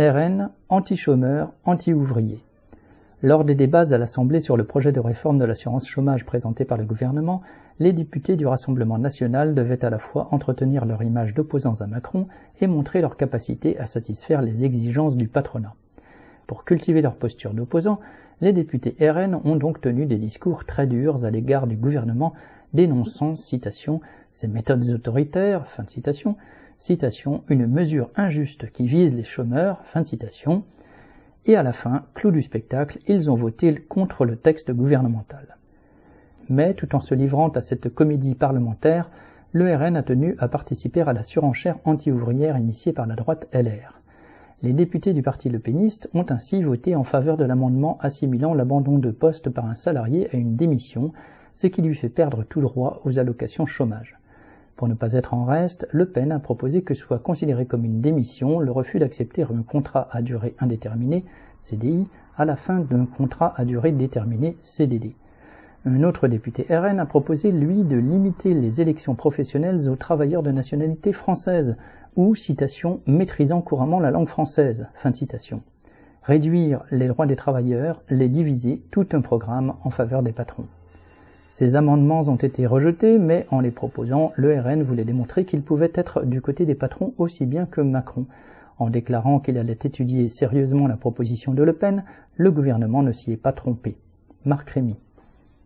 RN, anti-chômeurs, anti-ouvriers. Lors des débats à l'Assemblée sur le projet de réforme de l'assurance chômage présenté par le gouvernement, les députés du Rassemblement national devaient à la fois entretenir leur image d'opposants à Macron et montrer leur capacité à satisfaire les exigences du patronat. Pour cultiver leur posture d'opposants, les députés RN ont donc tenu des discours très durs à l'égard du gouvernement, dénonçant, citation, ses méthodes autoritaires, fin de citation, citation, une mesure injuste qui vise les chômeurs, fin de citation, et à la fin, clou du spectacle, ils ont voté contre le texte gouvernemental. Mais tout en se livrant à cette comédie parlementaire, le RN a tenu à participer à la surenchère anti-ouvrière initiée par la droite LR. Les députés du parti Le Péniste ont ainsi voté en faveur de l'amendement assimilant l'abandon de poste par un salarié à une démission, ce qui lui fait perdre tout droit aux allocations chômage. Pour ne pas être en reste, Le Pen a proposé que soit considéré comme une démission le refus d'accepter un contrat à durée indéterminée, CDI, à la fin d'un contrat à durée déterminée, CDD. Un autre député RN a proposé, lui, de limiter les élections professionnelles aux travailleurs de nationalité française, ou, citation, maîtrisant couramment la langue française, fin de citation. Réduire les droits des travailleurs, les diviser, tout un programme en faveur des patrons. Ces amendements ont été rejetés, mais en les proposant, le RN voulait démontrer qu'il pouvait être du côté des patrons aussi bien que Macron. En déclarant qu'il allait étudier sérieusement la proposition de Le Pen, le gouvernement ne s'y est pas trompé. Marc Rémy.